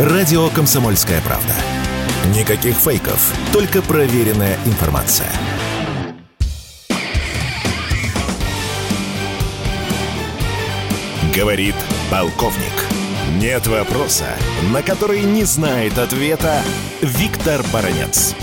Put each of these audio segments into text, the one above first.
Радио «Комсомольская правда». Никаких фейков, только проверенная информация. Говорит полковник. Нет вопроса, на который не знает ответа Виктор Баранец.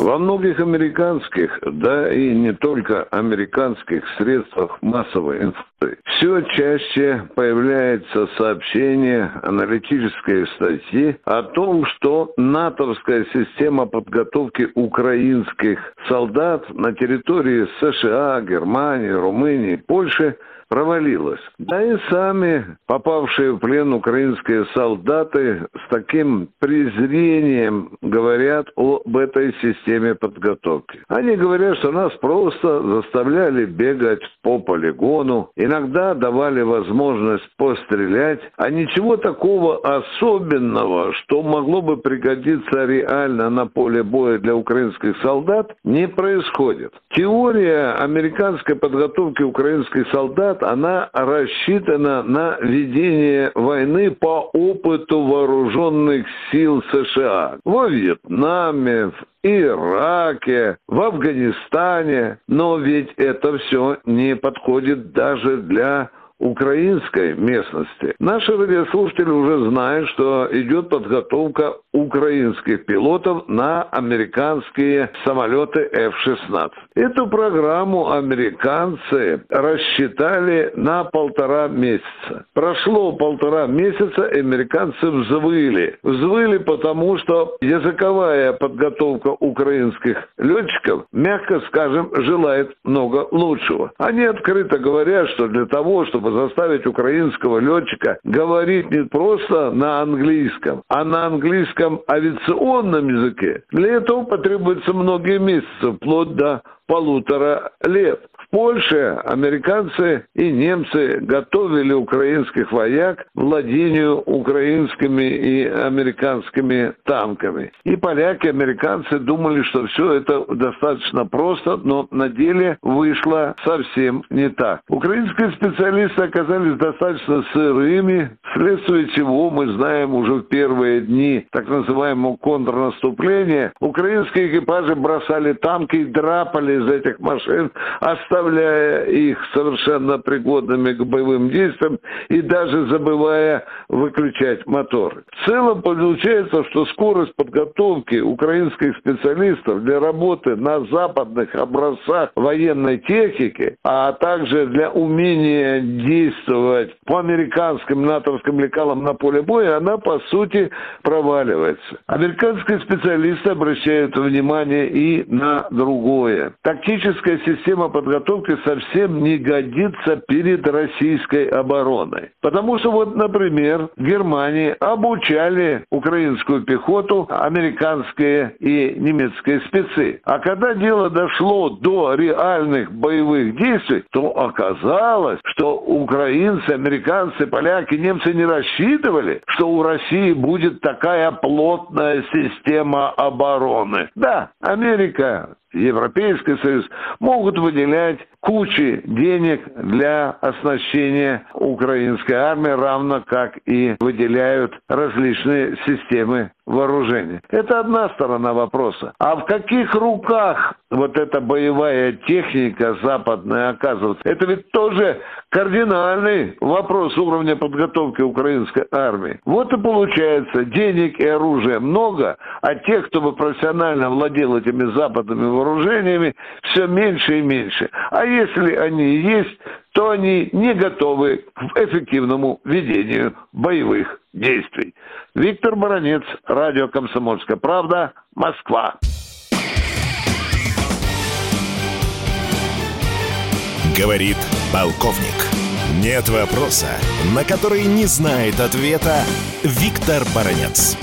Во многих американских, да и не только американских средствах массовой информации все чаще появляется сообщение, аналитические статьи о том, что натовская система подготовки украинских солдат на территории США, Германии, Румынии, Польши – провалилась. Да и сами попавшие в плен украинские солдаты с таким презрением говорят об этой системе подготовки. Они говорят, что нас просто заставляли бегать по полигону, иногда давали возможность пострелять, а ничего такого особенного, что могло бы пригодиться реально на поле боя для украинских солдат, не происходит. Теория американской подготовки украинских солдат она рассчитана на ведение войны по опыту вооруженных сил США во Вьетнаме, в Ираке, в Афганистане. Но ведь это все не подходит даже для украинской местности. Наши радиослушатели уже знают, что идет подготовка украинских пилотов на американские самолеты F-16. Эту программу американцы рассчитали на полтора месяца. Прошло полтора месяца, и американцы взвыли. Взвыли потому, что языковая подготовка украинских летчиков, мягко скажем, желает много лучшего. Они открыто говорят, что для того, чтобы заставить украинского летчика говорить не просто на английском, а на английском авиационном языке. Для этого потребуется многие месяцы, вплоть до полутора лет. Польше американцы и немцы готовили украинских вояк владению украинскими и американскими танками. И поляки, американцы думали, что все это достаточно просто, но на деле вышло совсем не так. Украинские специалисты оказались достаточно сырыми, вследствие чего мы знаем уже в первые дни так называемого контрнаступления, украинские экипажи бросали танки и драпали из этих машин, оставляя оставляя их совершенно пригодными к боевым действиям и даже забывая выключать моторы. В целом получается, что скорость подготовки украинских специалистов для работы на западных образцах военной техники, а также для умения действовать по американским натовским лекалам на поле боя, она по сути проваливается. Американские специалисты обращают внимание и на другое. Тактическая система подготовки подготовка совсем не годится перед российской обороной. Потому что вот, например, в Германии обучали украинскую пехоту американские и немецкие спецы. А когда дело дошло до реальных боевых действий, то оказалось, что украинцы, американцы, поляки, немцы не рассчитывали, что у России будет такая плотная система обороны. Да, Америка Европейский Союз могут выделять кучи денег для оснащения украинской армии, равно как и выделяют различные системы вооружения. Это одна сторона вопроса. А в каких руках вот эта боевая техника западная оказывается? Это ведь тоже кардинальный вопрос уровня подготовки украинской армии. Вот и получается, денег и оружия много, а тех, кто бы профессионально владел этими западными вооружениями, все меньше и меньше. А если они есть, то они не готовы к эффективному ведению боевых действий. Виктор Баранец, радио «Комсомольская правда», Москва. Говорит полковник. Нет вопроса, на который не знает ответа Виктор Баранец.